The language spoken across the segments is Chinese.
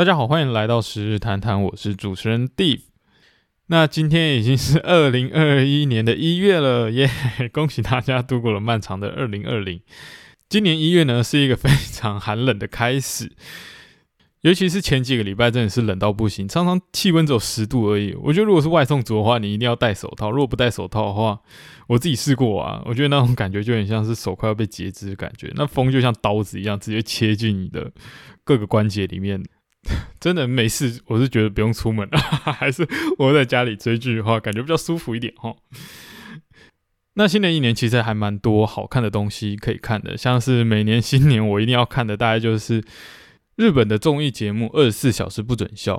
大家好，欢迎来到十日谈谈，我是主持人 Dave。那今天已经是 二零二一年的一月了，耶！恭喜大家度过了漫长的二零二零。今年一月呢，是一个非常寒冷的开始，尤其是前几个礼拜真的是冷到不行，常常气温只有十度而已。我觉得如果是外送族的话，你一定要戴手套。如果不戴手套的话，我自己试过啊，我觉得那种感觉就很像是手快要被截肢的感觉，那风就像刀子一样，直接切进你的各个关节里面。真的没事，我是觉得不用出门了，还是我在家里追剧的话，感觉比较舒服一点哈。那新的一年其实还蛮多好看的东西可以看的，像是每年新年我一定要看的，大概就是日本的综艺节目《二十四小时不准笑》。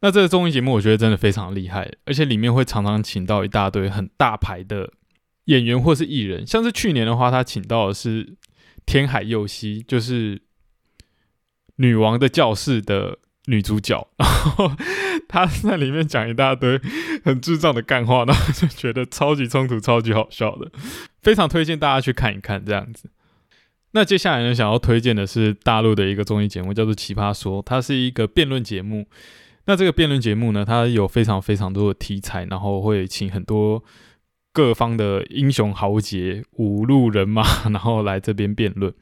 那这个综艺节目我觉得真的非常厉害，而且里面会常常请到一大堆很大牌的演员或是艺人，像是去年的话，他请到的是天海佑希，就是。女王的教室的女主角，然后她在里面讲一大堆很智障的干话，然后就觉得超级冲突、超级好笑的，非常推荐大家去看一看这样子。那接下来呢，想要推荐的是大陆的一个综艺节目，叫做《奇葩说》，它是一个辩论节目。那这个辩论节目呢，它有非常非常多的题材，然后会请很多各方的英雄豪杰、五路人马，然后来这边辩论。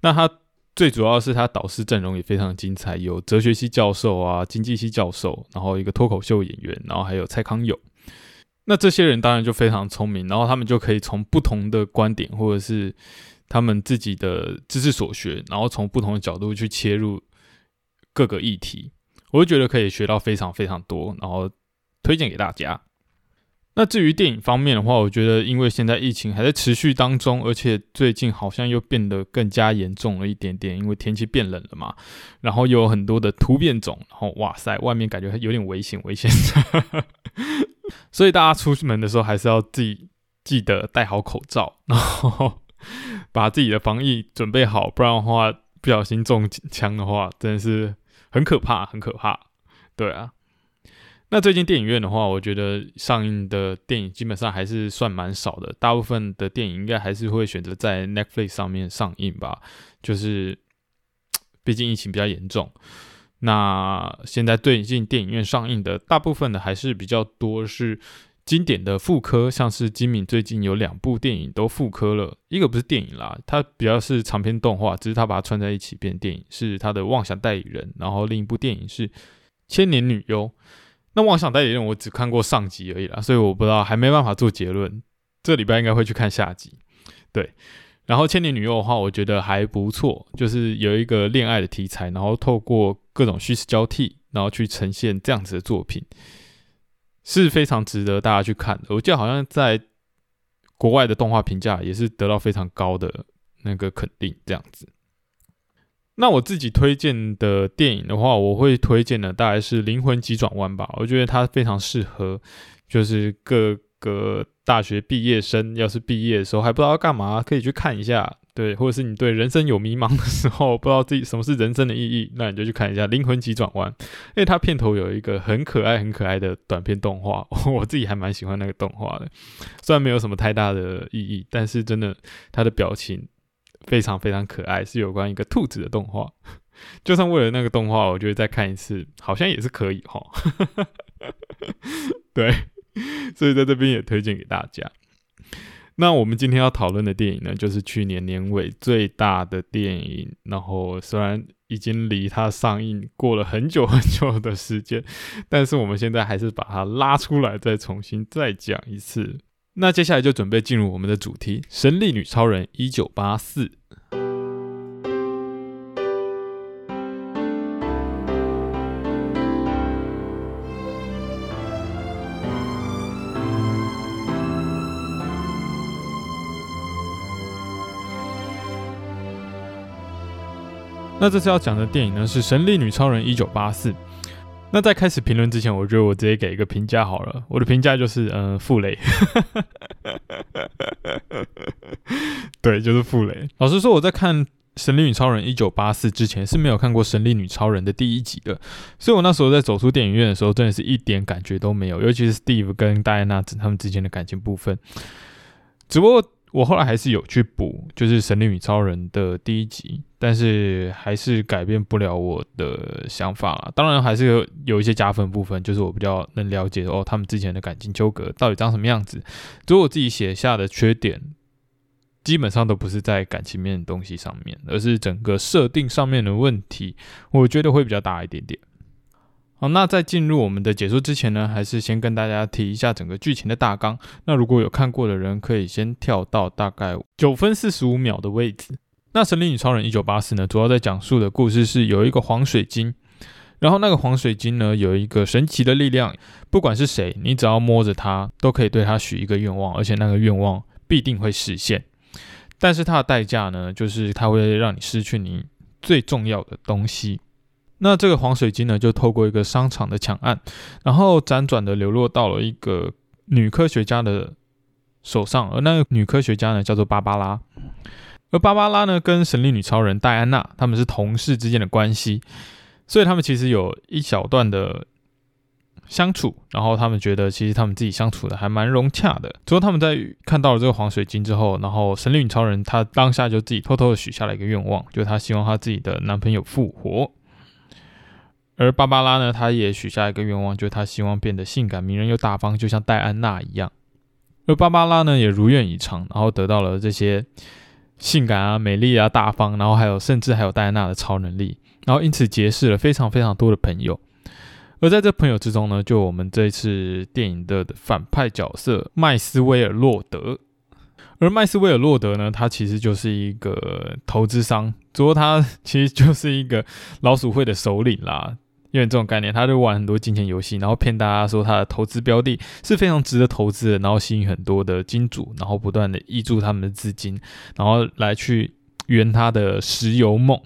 那他。最主要是他导师阵容也非常精彩，有哲学系教授啊，经济系教授，然后一个脱口秀演员，然后还有蔡康永。那这些人当然就非常聪明，然后他们就可以从不同的观点或者是他们自己的知识所学，然后从不同的角度去切入各个议题，我就觉得可以学到非常非常多，然后推荐给大家。那至于电影方面的话，我觉得因为现在疫情还在持续当中，而且最近好像又变得更加严重了一点点，因为天气变冷了嘛，然后又有很多的突变种，然后哇塞，外面感觉有点危险危险，所以大家出门的时候还是要自己记得戴好口罩，然后把自己的防疫准备好，不然的话不小心中枪的话，真的是很可怕，很可怕，对啊。那最近电影院的话，我觉得上映的电影基本上还是算蛮少的，大部分的电影应该还是会选择在 Netflix 上面上映吧。就是毕竟疫情比较严重，那现在最近电影院上映的大部分的还是比较多是经典的复刻，像是金敏最近有两部电影都复刻了，一个不是电影啦，它比较是长篇动画，只是它把它串在一起变电影，是他的《妄想代理人》，然后另一部电影是《千年女优》。那妄想代理人我只看过上集而已啦，所以我不知道，还没办法做结论。这礼拜应该会去看下集，对。然后千年女优的话，我觉得还不错，就是有一个恋爱的题材，然后透过各种虚实交替，然后去呈现这样子的作品，是非常值得大家去看的。我记得好像在国外的动画评价也是得到非常高的那个肯定，这样子。那我自己推荐的电影的话，我会推荐的大概是《灵魂急转弯》吧。我觉得它非常适合，就是各个大学毕业生，要是毕业的时候还不知道要干嘛，可以去看一下。对，或者是你对人生有迷茫的时候，不知道自己什么是人生的意义，那你就去看一下《灵魂急转弯》，因为它片头有一个很可爱、很可爱的短片动画，我自己还蛮喜欢那个动画的。虽然没有什么太大的意义，但是真的它的表情。非常非常可爱，是有关一个兔子的动画。就算为了那个动画，我觉得再看一次好像也是可以哈。对，所以在这边也推荐给大家。那我们今天要讨论的电影呢，就是去年年尾最大的电影。然后虽然已经离它上映过了很久很久的时间，但是我们现在还是把它拉出来，再重新再讲一次。那接下来就准备进入我们的主题，《神力女超人》一九八四。那这次要讲的电影呢，是《神力女超人》一九八四。那在开始评论之前，我觉得我直接给一个评价好了。我的评价就是，嗯，傅雷。对，就是傅雷。老实说，我在看《神力女超人》一九八四之前是没有看过《神力女超人》的第一集的，所以我那时候在走出电影院的时候，真的是一点感觉都没有。尤其是 Steve 跟戴安娜他们之间的感情部分。只不过我后来还是有去补，就是《神力女超人》的第一集，但是还是改变不了我的想法啦。当然还是有有一些加分部分，就是我比较能了解哦，他们之前的感情纠葛到底长什么样子。如果我自己写下的缺点，基本上都不是在感情面的东西上面，而是整个设定上面的问题，我觉得会比较大一点点。好，那在进入我们的解说之前呢，还是先跟大家提一下整个剧情的大纲。那如果有看过的人，可以先跳到大概九分四十五秒的位置。那《神力女超人一九八四》呢，主要在讲述的故事是有一个黄水晶，然后那个黄水晶呢有一个神奇的力量，不管是谁，你只要摸着它，都可以对它许一个愿望，而且那个愿望必定会实现。但是它的代价呢，就是它会让你失去你最重要的东西。那这个黄水晶呢，就透过一个商场的抢案，然后辗转的流落到了一个女科学家的手上，而那个女科学家呢，叫做芭芭拉。而芭芭拉呢，跟神力女超人戴安娜他们是同事之间的关系，所以他们其实有一小段的相处，然后他们觉得其实他们自己相处的还蛮融洽的。之后他们在看到了这个黄水晶之后，然后神力女超人她当下就自己偷偷的许下了一个愿望，就是她希望她自己的男朋友复活。而芭芭拉呢，她也许下一个愿望，就是她希望变得性感、迷人又大方，就像戴安娜一样。而芭芭拉呢，也如愿以偿，然后得到了这些性感啊、美丽啊、大方，然后还有甚至还有戴安娜的超能力，然后因此结识了非常非常多的朋友。而在这朋友之中呢，就我们这一次电影的反派角色麦斯威尔洛德。而麦斯威尔洛德呢，他其实就是一个投资商，只不过他其实就是一个老鼠会的首领啦。因为这种概念，他就玩很多金钱游戏，然后骗大家说他的投资标的是非常值得投资的，然后吸引很多的金主，然后不断的挹注他们的资金，然后来去圆他的石油梦。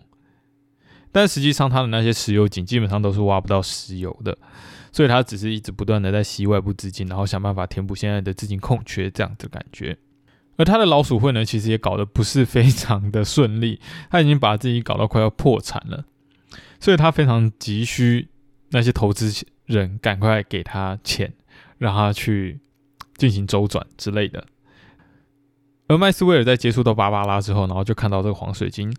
但实际上，他的那些石油井基本上都是挖不到石油的，所以他只是一直不断的在吸外部资金，然后想办法填补现在的资金空缺，这样的感觉。而他的老鼠会呢，其实也搞得不是非常的顺利，他已经把自己搞到快要破产了。所以他非常急需那些投资人赶快给他钱，让他去进行周转之类的。而麦斯威尔在接触到芭芭拉之后，然后就看到这个黄水晶。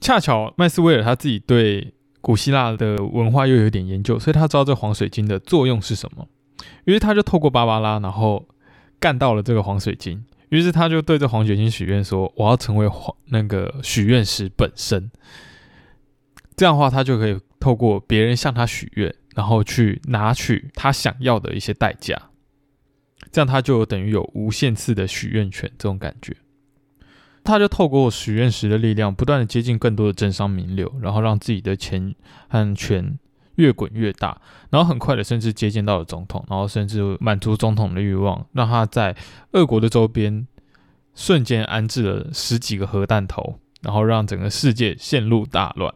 恰巧麦斯威尔他自己对古希腊的文化又有点研究，所以他知道这黄水晶的作用是什么。于是他就透过芭芭拉，然后干到了这个黄水晶。于是他就对这黄水晶许愿说：“我要成为黄那个许愿石本身。”这样的话，他就可以透过别人向他许愿，然后去拿取他想要的一些代价。这样他就等于有无限次的许愿权，这种感觉。他就透过许愿石的力量，不断的接近更多的政商名流，然后让自己的钱和权越滚越大，然后很快的甚至接近到了总统，然后甚至满足总统的欲望，让他在俄国的周边瞬间安置了十几个核弹头，然后让整个世界陷入大乱。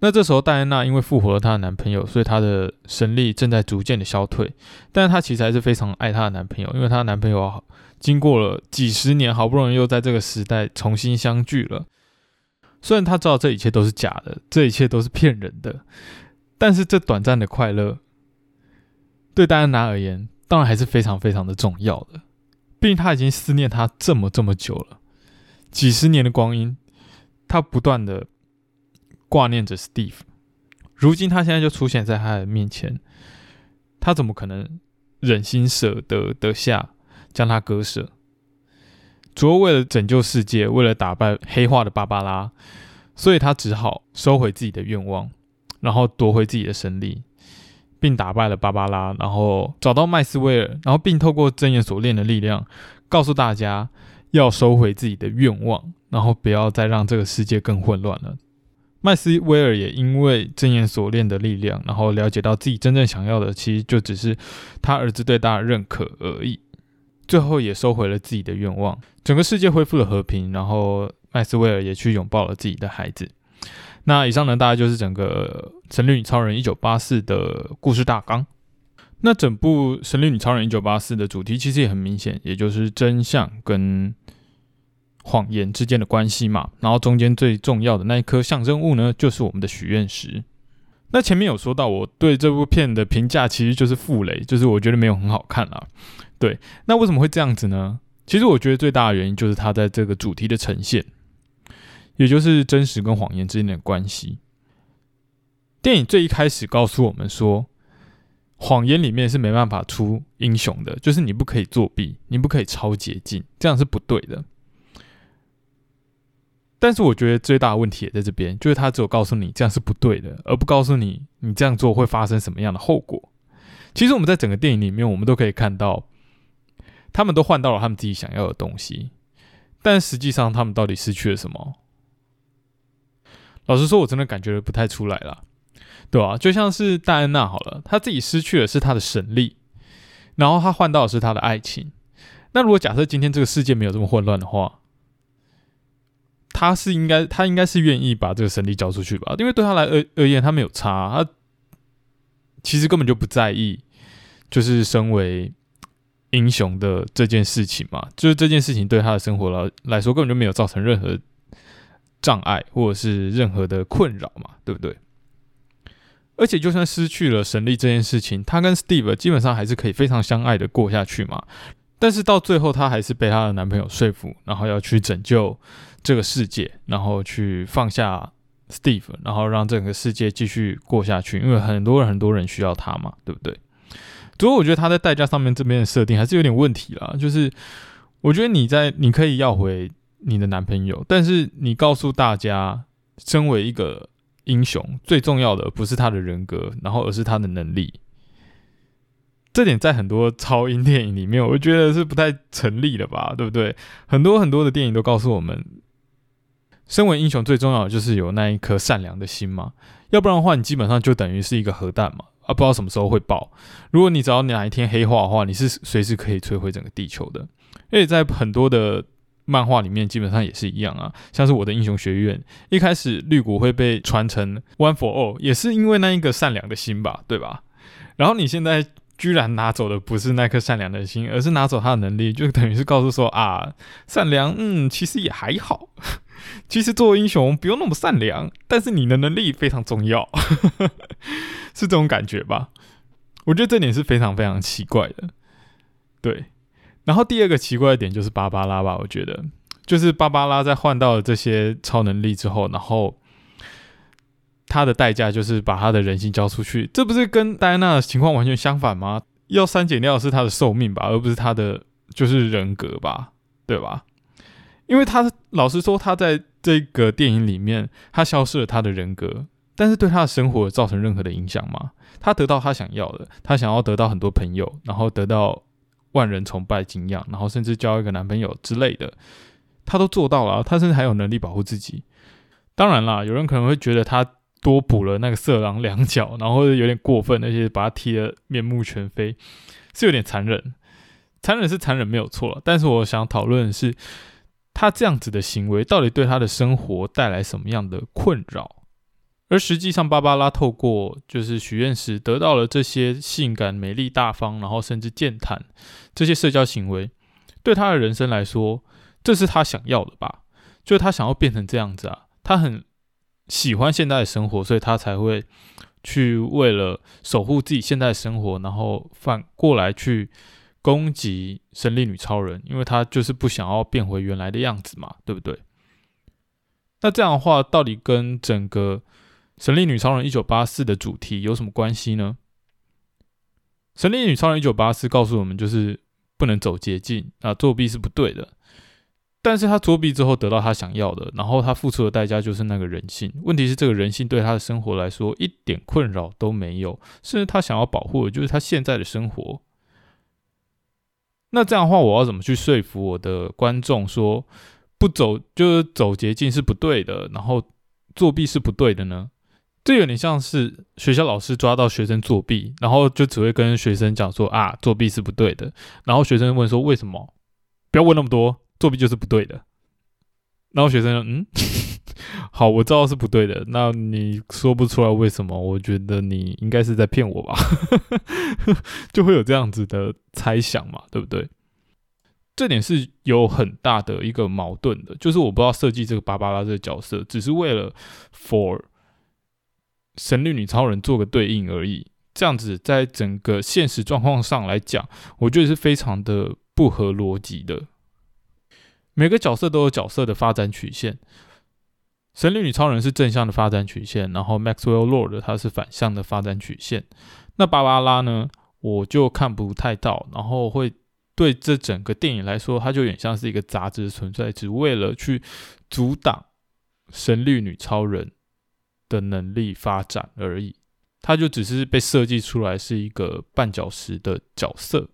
那这时候，戴安娜因为复活了她的男朋友，所以她的神力正在逐渐的消退。但是她其实还是非常爱她的男朋友，因为她的男朋友经过了几十年，好不容易又在这个时代重新相聚了。虽然她知道这一切都是假的，这一切都是骗人的，但是这短暂的快乐，对戴安娜而言，当然还是非常非常的重要的。毕竟她已经思念他这么这么久了，几十年的光阴，她不断的。挂念着 Steve，如今他现在就出现在他的面前，他怎么可能忍心舍得得下将他割舍？主要为了拯救世界，为了打败黑化的芭芭拉，所以他只好收回自己的愿望，然后夺回自己的神力，并打败了芭芭拉，然后找到麦斯威尔，然后并透过真言所练的力量，告诉大家要收回自己的愿望，然后不要再让这个世界更混乱了。麦斯威尔也因为真言锁链的力量，然后了解到自己真正想要的，其实就只是他儿子对他的认可而已。最后也收回了自己的愿望，整个世界恢复了和平，然后麦斯威尔也去拥抱了自己的孩子。那以上呢，大概就是整个《神力女超人一九八四》的故事大纲。那整部《神力女超人一九八四》的主题其实也很明显，也就是真相跟。谎言之间的关系嘛，然后中间最重要的那一颗象征物呢，就是我们的许愿石。那前面有说到，我对这部片的评价其实就是负雷，就是我觉得没有很好看啊。对，那为什么会这样子呢？其实我觉得最大的原因就是他在这个主题的呈现，也就是真实跟谎言之间的关系。电影最一开始告诉我们说，谎言里面是没办法出英雄的，就是你不可以作弊，你不可以超捷径，这样是不对的。但是我觉得最大的问题也在这边，就是他只有告诉你这样是不对的，而不告诉你你这样做会发生什么样的后果。其实我们在整个电影里面，我们都可以看到，他们都换到了他们自己想要的东西，但实际上他们到底失去了什么？老实说，我真的感觉不太出来了，对吧？就像是戴安娜好了，她自己失去的是她的神力，然后她换到的是她的爱情。那如果假设今天这个世界没有这么混乱的话，他是应该，他应该是愿意把这个神力交出去吧？因为对他来而而言，他没有差，他其实根本就不在意，就是身为英雄的这件事情嘛。就是这件事情对他的生活来来说，根本就没有造成任何障碍，或者是任何的困扰嘛，对不对？而且，就算失去了神力这件事情，他跟 Steve 基本上还是可以非常相爱的过下去嘛。但是到最后，她还是被她的男朋友说服，然后要去拯救。这个世界，然后去放下 Steve，然后让整个世界继续过下去，因为很多人很多人需要他嘛，对不对？不过我觉得他在代价上面这边的设定还是有点问题啦。就是我觉得你在你可以要回你的男朋友，但是你告诉大家，身为一个英雄，最重要的不是他的人格，然后而是他的能力。这点在很多超英电影里面，我觉得是不太成立的吧，对不对？很多很多的电影都告诉我们。身为英雄，最重要的就是有那一颗善良的心嘛，要不然的话，你基本上就等于是一个核弹嘛，啊，不知道什么时候会爆。如果你只要哪一天黑化的话，你是随时可以摧毁整个地球的。而且在很多的漫画里面，基本上也是一样啊，像是我的英雄学院，一开始绿谷会被传成 One for All，也是因为那一个善良的心吧，对吧？然后你现在。居然拿走的不是那颗善良的心，而是拿走他的能力，就等于是告诉说啊，善良，嗯，其实也还好。其实做英雄不用那么善良，但是你的能力非常重要，是这种感觉吧？我觉得这点是非常非常奇怪的。对，然后第二个奇怪的点就是芭芭拉吧，我觉得就是芭芭拉在换到了这些超能力之后，然后。他的代价就是把他的人性交出去，这不是跟戴安娜的情况完全相反吗？要删减掉的是他的寿命吧，而不是他的就是人格吧，对吧？因为他老实说，他在这个电影里面，他消失了他的人格，但是对他的生活造成任何的影响吗？他得到他想要的，他想要得到很多朋友，然后得到万人崇拜、敬仰，然后甚至交一个男朋友之类的，他都做到了。他甚至还有能力保护自己。当然啦，有人可能会觉得他。多补了那个色狼两脚，然后有点过分，而且把他踢得面目全非，是有点残忍。残忍是残忍没有错，但是我想讨论的是，他这样子的行为到底对他的生活带来什么样的困扰？而实际上，芭芭拉透过就是许愿时得到了这些性感、美丽、大方，然后甚至健谈这些社交行为，对他的人生来说，这是他想要的吧？就是他想要变成这样子啊，他很。喜欢现在的生活，所以他才会去为了守护自己现在的生活，然后反过来去攻击神力女超人，因为他就是不想要变回原来的样子嘛，对不对？那这样的话，到底跟整个神力女超人一九八四的主题有什么关系呢？神力女超人一九八四告诉我们，就是不能走捷径啊，作弊是不对的。但是他作弊之后得到他想要的，然后他付出的代价就是那个人性。问题是这个人性对他的生活来说一点困扰都没有，甚至他想要保护的就是他现在的生活。那这样的话，我要怎么去说服我的观众说不走就是走捷径是不对的，然后作弊是不对的呢？这有点像是学校老师抓到学生作弊，然后就只会跟学生讲说啊作弊是不对的，然后学生问说为什么？不要问那么多。作弊就是不对的，然后学生说：“嗯，好，我知道是不对的。那你说不出来为什么？我觉得你应该是在骗我吧？就会有这样子的猜想嘛，对不对？这点是有很大的一个矛盾的，就是我不知道设计这个芭芭拉这个角色，只是为了 for 神力女超人做个对应而已。这样子在整个现实状况上来讲，我觉得是非常的不合逻辑的。每个角色都有角色的发展曲线。神力女超人是正向的发展曲线，然后 Maxwell Lord 它是反向的发展曲线。那芭芭拉呢，我就看不太到，然后会对这整个电影来说，它就有点像是一个杂志存在，只为了去阻挡神力女超人的能力发展而已。它就只是被设计出来是一个绊脚石的角色。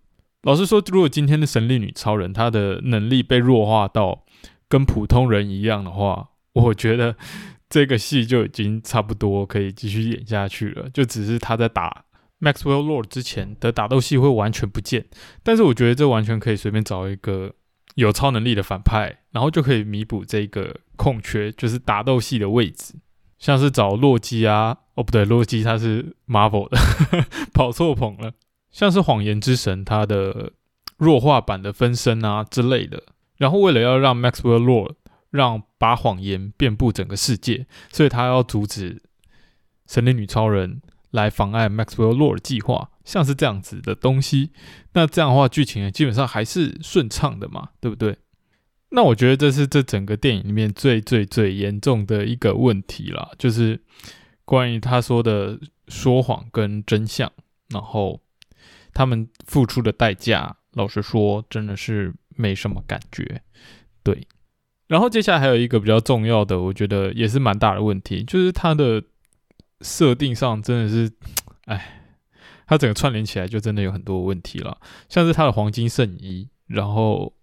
老实说，如果今天的神力女超人她的能力被弱化到跟普通人一样的话，我觉得这个戏就已经差不多可以继续演下去了。就只是她在打 Maxwell Lord 之前的打斗戏会完全不见，但是我觉得这完全可以随便找一个有超能力的反派，然后就可以弥补这个空缺，就是打斗戏的位置。像是找洛基啊，哦不对，洛基他是 Marvel 的，跑错棚了。像是谎言之神他的弱化版的分身啊之类的。然后为了要让 Maxwell Lord 让把谎言遍布整个世界，所以他要阻止神力女超人来妨碍 Maxwell Lord 计划，像是这样子的东西。那这样的话，剧情基本上还是顺畅的嘛，对不对？那我觉得这是这整个电影里面最最最严重的一个问题啦，就是关于他说的说谎跟真相，然后他们付出的代价，老实说真的是没什么感觉，对。然后接下来还有一个比较重要的，我觉得也是蛮大的问题，就是它的设定上真的是，哎，它整个串联起来就真的有很多问题了，像是它的黄金圣衣，然后。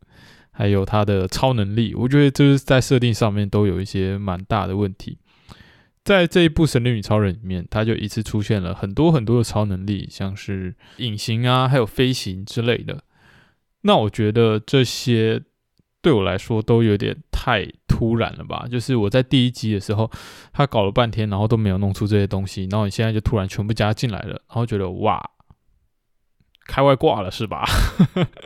还有他的超能力，我觉得就是在设定上面都有一些蛮大的问题。在这一部《神力女超人》里面，他就一次出现了很多很多的超能力，像是隐形啊，还有飞行之类的。那我觉得这些对我来说都有点太突然了吧？就是我在第一集的时候，他搞了半天，然后都没有弄出这些东西，然后你现在就突然全部加进来了，然后觉得哇！开外挂了是吧？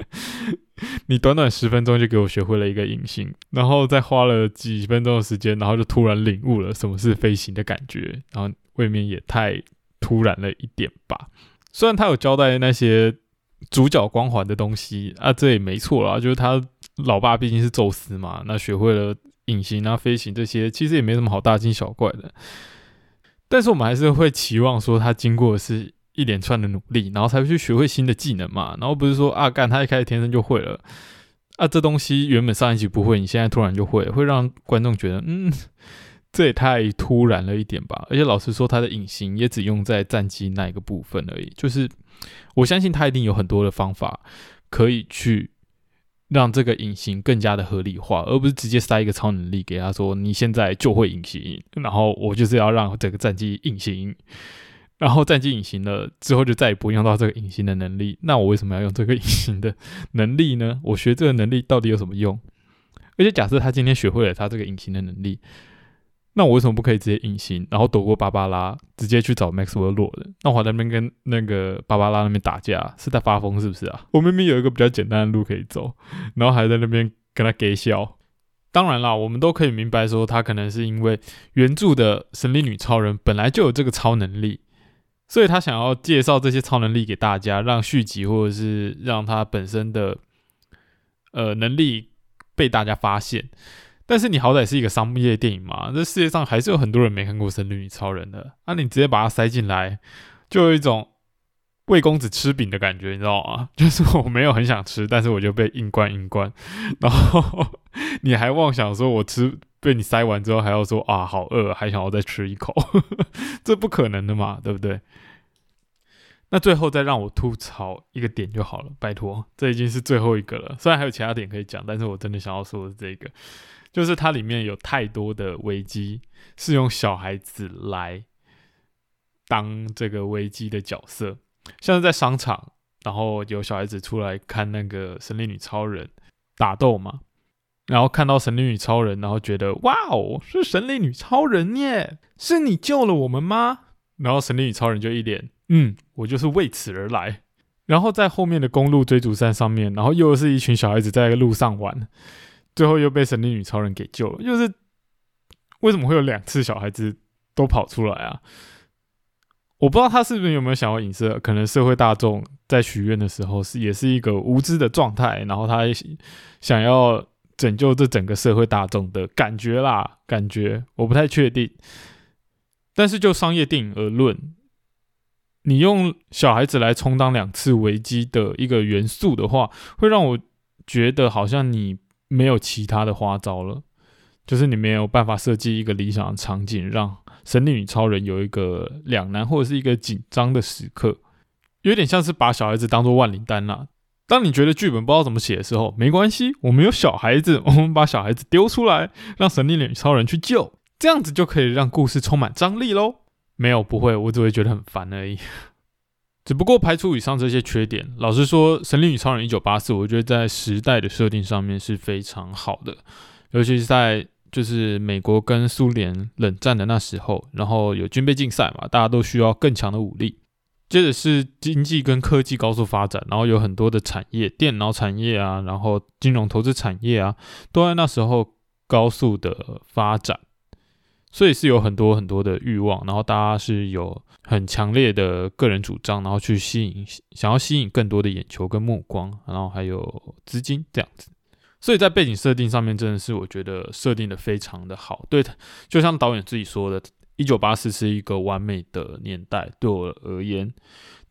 你短短十分钟就给我学会了一个隐形，然后再花了几分钟的时间，然后就突然领悟了什么是飞行的感觉，然后未免也太突然了一点吧。虽然他有交代那些主角光环的东西啊，这也没错啦，就是他老爸毕竟是宙斯嘛，那学会了隐形啊、飞行这些，其实也没什么好大惊小怪的。但是我们还是会期望说，他经过的是。一连串的努力，然后才会去学会新的技能嘛。然后不是说啊，干他一开始天生就会了啊，这东西原本上一集不会，你现在突然就会，会让观众觉得，嗯，这也太突然了一点吧。而且老实说，他的隐形也只用在战机那一个部分而已。就是我相信他一定有很多的方法可以去让这个隐形更加的合理化，而不是直接塞一个超能力给他说，你现在就会隐形，然后我就是要让整个战机隐形。然后战机隐形了之后，就再也不用到这个隐形的能力。那我为什么要用这个隐形的能力呢？我学这个能力到底有什么用？而且假设他今天学会了他这个隐形的能力，那我为什么不可以直接隐形，然后躲过芭芭拉，直接去找 Maxwell 落的？那我还在那边跟那个芭芭拉那边打架，是在发疯是不是啊？我明明有一个比较简单的路可以走，然后还在那边跟他给笑。当然啦，我们都可以明白说，他可能是因为原著的神力女超人本来就有这个超能力。所以他想要介绍这些超能力给大家，让续集或者是让他本身的呃能力被大家发现。但是你好歹是一个商业电影嘛，这世界上还是有很多人没看过《神力女超人》的，那你直接把它塞进来，就有一种魏公子吃饼的感觉，你知道吗？就是我没有很想吃，但是我就被硬灌硬灌，然后你还妄想说我吃。被你塞完之后还要说啊好饿，还想要再吃一口，这不可能的嘛，对不对？那最后再让我吐槽一个点就好了，拜托，这已经是最后一个了。虽然还有其他点可以讲，但是我真的想要说的是这个，就是它里面有太多的危机是用小孩子来当这个危机的角色，像是在商场，然后有小孩子出来看那个神力女超人打斗嘛。然后看到神力女超人，然后觉得哇哦，是神力女超人耶，是你救了我们吗？然后神力女超人就一脸，嗯，我就是为此而来。然后在后面的公路追逐战上面，然后又是一群小孩子在路上玩，最后又被神力女超人给救了。就是为什么会有两次小孩子都跑出来啊？我不知道他是不是有没有想要影射，可能社会大众在许愿的时候是也是一个无知的状态，然后他想要。拯救这整个社会大众的感觉啦，感觉我不太确定。但是就商业电影而论，你用小孩子来充当两次危机的一个元素的话，会让我觉得好像你没有其他的花招了，就是你没有办法设计一个理想的场景，让神力女超人有一个两难或者是一个紧张的时刻，有点像是把小孩子当做万灵丹啦。当你觉得剧本不知道怎么写的时候，没关系，我们有小孩子，我们把小孩子丢出来，让神力女超人去救，这样子就可以让故事充满张力喽。没有，不会，我只会觉得很烦而已。只不过排除以上这些缺点，老实说，《神力女超人一九八四》，我觉得在时代的设定上面是非常好的，尤其是在就是美国跟苏联冷战的那时候，然后有军备竞赛嘛，大家都需要更强的武力。接着是经济跟科技高速发展，然后有很多的产业，电脑产业啊，然后金融投资产业啊，都在那时候高速的发展，所以是有很多很多的欲望，然后大家是有很强烈的个人主张，然后去吸引，想要吸引更多的眼球跟目光，然后还有资金这样子，所以在背景设定上面真的是我觉得设定的非常的好，对，就像导演自己说的。一九八四是一个完美的年代，对我而言，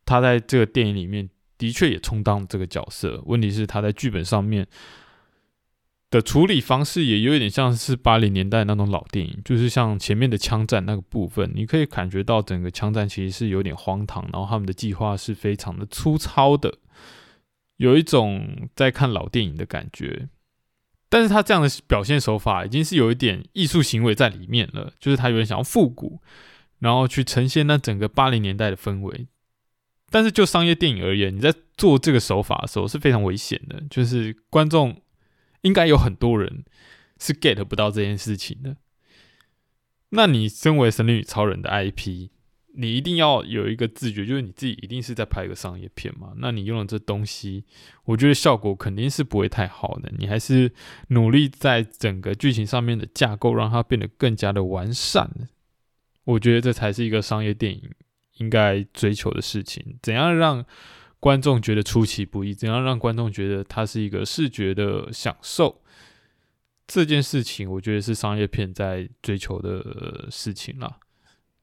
他在这个电影里面的确也充当这个角色。问题是，他在剧本上面的处理方式也有一点像是八零年代那种老电影，就是像前面的枪战那个部分，你可以感觉到整个枪战其实是有点荒唐，然后他们的计划是非常的粗糙的，有一种在看老电影的感觉。但是他这样的表现手法已经是有一点艺术行为在里面了，就是他有点想要复古，然后去呈现那整个八零年代的氛围。但是就商业电影而言，你在做这个手法的时候是非常危险的，就是观众应该有很多人是 get 不到这件事情的。那你身为神力女超人的 IP。你一定要有一个自觉，就是你自己一定是在拍一个商业片嘛？那你用了这东西，我觉得效果肯定是不会太好的。你还是努力在整个剧情上面的架构，让它变得更加的完善。我觉得这才是一个商业电影应该追求的事情。怎样让观众觉得出其不意？怎样让观众觉得它是一个视觉的享受？这件事情，我觉得是商业片在追求的事情了。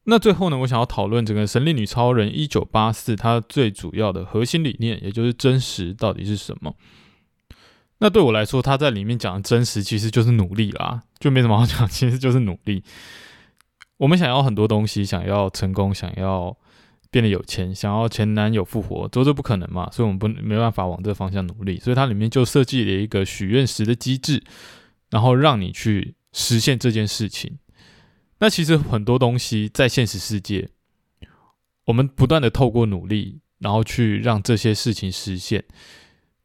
那最后呢，我想要讨论整个《神力女超人一九八四》它最主要的核心理念，也就是真实到底是什么？那对我来说，他在里面讲的真实其实就是努力啦，就没什么好讲，其实就是努力。我们想要很多东西，想要成功，想要变得有钱，想要前男友复活，都是不可能嘛，所以我们不没办法往这个方向努力。所以它里面就设计了一个许愿石的机制，然后让你去实现这件事情。那其实很多东西在现实世界，我们不断的透过努力，然后去让这些事情实现。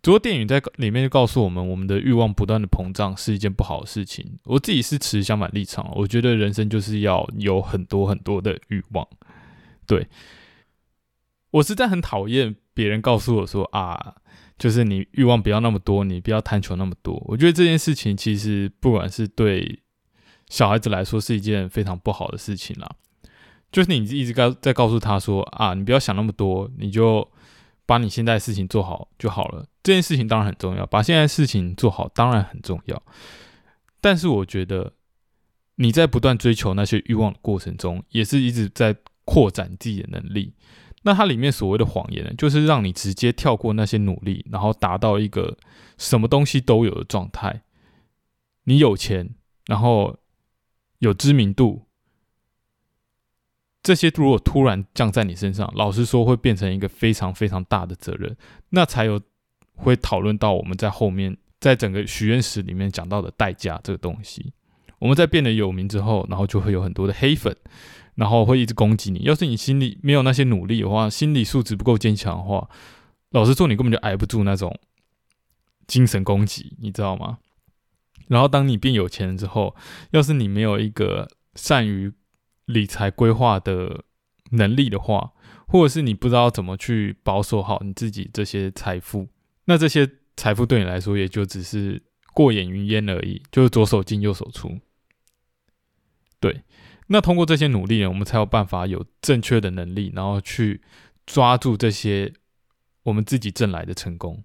只不过电影在里面就告诉我们，我们的欲望不断的膨胀是一件不好的事情。我自己是持相反立场，我觉得人生就是要有很多很多的欲望。对，我实在很讨厌别人告诉我说啊，就是你欲望不要那么多，你不要贪求那么多。我觉得这件事情其实不管是对。小孩子来说是一件非常不好的事情啦，就是你一直告在告诉他说啊，你不要想那么多，你就把你现在的事情做好就好了。这件事情当然很重要，把现在事情做好当然很重要。但是我觉得你在不断追求那些欲望的过程中，也是一直在扩展自己的能力。那它里面所谓的谎言呢，就是让你直接跳过那些努力，然后达到一个什么东西都有的状态。你有钱，然后。有知名度，这些如果突然降在你身上，老实说会变成一个非常非常大的责任。那才有会讨论到我们在后面在整个许愿石里面讲到的代价这个东西。我们在变得有名之后，然后就会有很多的黑粉，然后会一直攻击你。要是你心里没有那些努力的话，心理素质不够坚强的话，老实说你根本就挨不住那种精神攻击，你知道吗？然后，当你变有钱之后，要是你没有一个善于理财规划的能力的话，或者是你不知道怎么去保守好你自己这些财富，那这些财富对你来说也就只是过眼云烟而已，就是左手进右手出。对，那通过这些努力呢，我们才有办法有正确的能力，然后去抓住这些我们自己挣来的成功。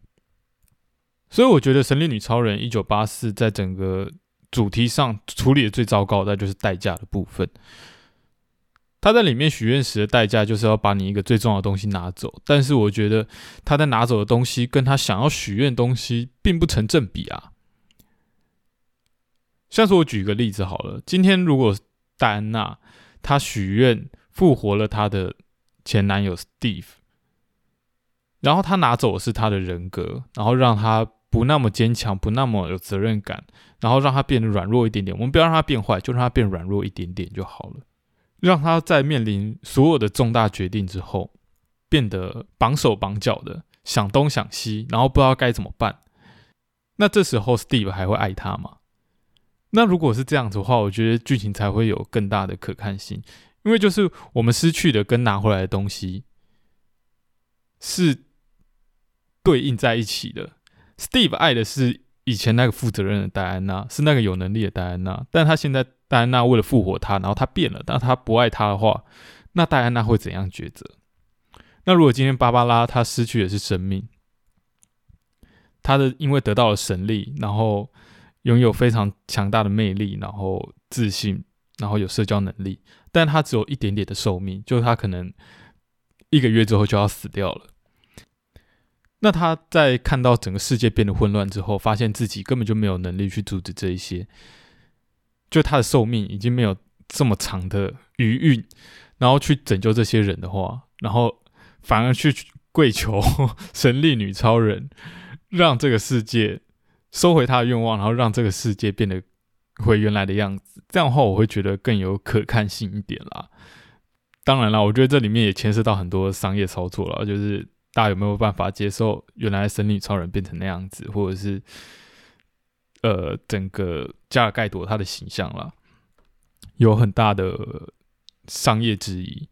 所以我觉得《神力女超人》一九八四在整个主题上处理的最糟糕的就是代价的部分。他在里面许愿时的代价就是要把你一个最重要的东西拿走，但是我觉得他在拿走的东西跟他想要许愿东西并不成正比啊。像是我举个例子好了，今天如果戴安娜她许愿复活了她的前男友 Steve，然后她拿走的是他的人格，然后让他不那么坚强，不那么有责任感，然后让他变得软弱一点点。我们不要让他变坏，就让他变软弱一点点就好了。让他在面临所有的重大决定之后，变得绑手绑脚的，想东想西，然后不知道该怎么办。那这时候 Steve 还会爱他吗？那如果是这样子的话，我觉得剧情才会有更大的可看性，因为就是我们失去的跟拿回来的东西是对应在一起的。Steve 爱的是以前那个负责任的戴安娜，是那个有能力的戴安娜，但他现在。戴安娜为了复活他，然后他变了。但他不爱他的话，那戴安娜会怎样抉择？那如果今天芭芭拉她失去的是生命，她的因为得到了神力，然后拥有非常强大的魅力，然后自信，然后有社交能力，但她只有一点点的寿命，就是她可能一个月之后就要死掉了。那他在看到整个世界变得混乱之后，发现自己根本就没有能力去阻止这一些。就他的寿命已经没有这么长的余韵，然后去拯救这些人的话，然后反而去跪求 神力女超人，让这个世界收回他的愿望，然后让这个世界变得回原来的样子。这样的话，我会觉得更有可看性一点啦。当然了，我觉得这里面也牵涉到很多商业操作了，就是大家有没有办法接受原来神女超人变成那样子，或者是。呃，整个加尔盖朵他的形象啦，有很大的商业之疑，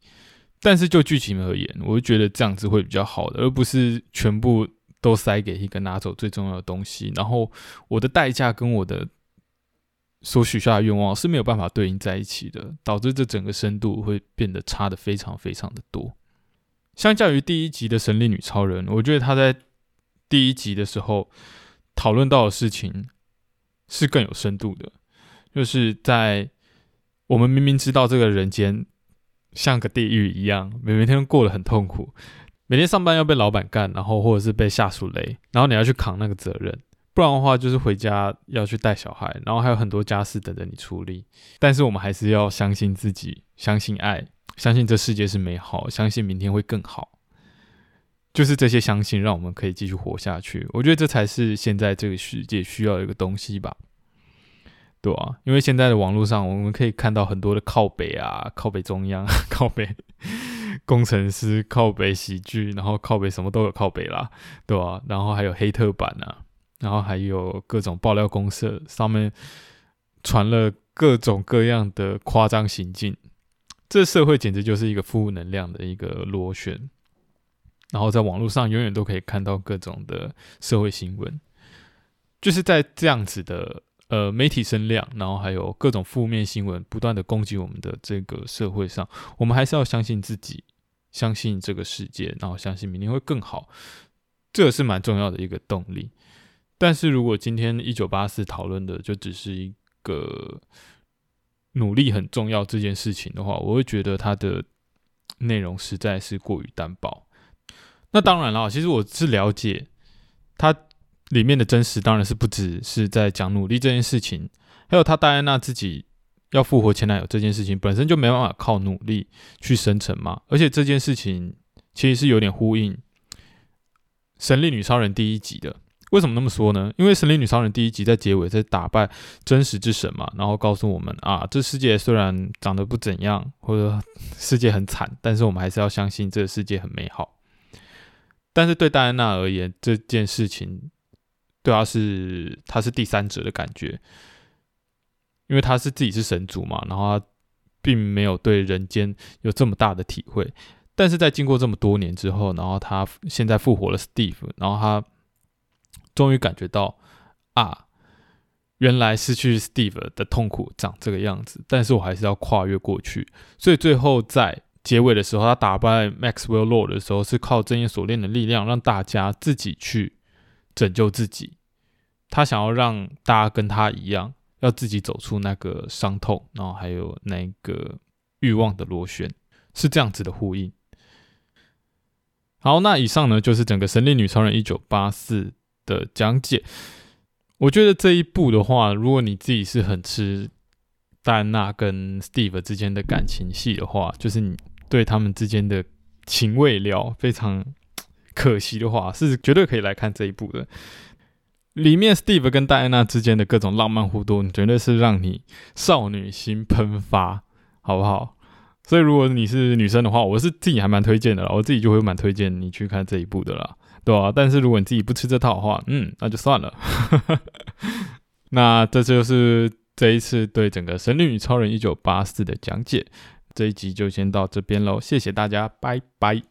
但是就剧情而言，我就觉得这样子会比较好的，而不是全部都塞给一个拿走最重要的东西，然后我的代价跟我的所许下的愿望是没有办法对应在一起的，导致这整个深度会变得差的非常非常的多。相较于第一集的神力女超人，我觉得她在第一集的时候讨论到的事情。是更有深度的，就是在我们明明知道这个人间像个地狱一样，每每天过得很痛苦，每天上班要被老板干，然后或者是被下属雷，然后你要去扛那个责任，不然的话就是回家要去带小孩，然后还有很多家事等着你处理。但是我们还是要相信自己，相信爱，相信这世界是美好，相信明天会更好。就是这些相信，让我们可以继续活下去。我觉得这才是现在这个世界需要一个东西吧，对啊，因为现在的网络上，我们可以看到很多的靠北啊，靠北中央，靠北工程师，靠北喜剧，然后靠北什么都有靠北啦，对吧？然后还有黑特版啊，然后还有各种爆料公社上面传了各种各样的夸张行径，这社会简直就是一个负能量的一个螺旋。然后在网络上永远都可以看到各种的社会新闻，就是在这样子的呃媒体声量，然后还有各种负面新闻不断的攻击我们的这个社会上，我们还是要相信自己，相信这个世界，然后相信明天会更好，这是蛮重要的一个动力。但是如果今天一九八四讨论的就只是一个努力很重要这件事情的话，我会觉得它的内容实在是过于单薄。那当然了，其实我是了解它里面的真实，当然是不只是在讲努力这件事情，还有他戴安娜自己要复活前男友这件事情，本身就没办法靠努力去生成嘛。而且这件事情其实是有点呼应《神力女超人》第一集的。为什么那么说呢？因为《神力女超人》第一集在结尾在打败真实之神嘛，然后告诉我们啊，这世界虽然长得不怎样，或者世界很惨，但是我们还是要相信这个世界很美好。但是对戴安娜而言，这件事情对她是她是第三者的感觉，因为她是自己是神族嘛，然后她并没有对人间有这么大的体会。但是在经过这么多年之后，然后她现在复活了 Steve，然后她终于感觉到啊，原来失去 Steve 的痛苦长这个样子，但是我还是要跨越过去，所以最后在。结尾的时候，他打败 Maxwell Lord 的时候，是靠真言锁链的力量，让大家自己去拯救自己。他想要让大家跟他一样，要自己走出那个伤痛，然后还有那个欲望的螺旋，是这样子的呼应。好，那以上呢就是整个《神力女超人一九八四》的讲解。我觉得这一部的话，如果你自己是很吃戴安娜跟 Steve 之间的感情戏的话，就是你对他们之间的情未了非常可惜的话，是绝对可以来看这一部的。里面 Steve 跟戴安娜之间的各种浪漫互动，绝对是让你少女心喷发，好不好？所以如果你是女生的话，我是自己还蛮推荐的啦，我自己就会蛮推荐你去看这一部的啦，对啊？但是如果你自己不吃这套的话，嗯，那就算了。那这就是这一次对整个《神力女超人一九八四》的讲解，这一集就先到这边喽，谢谢大家，拜拜。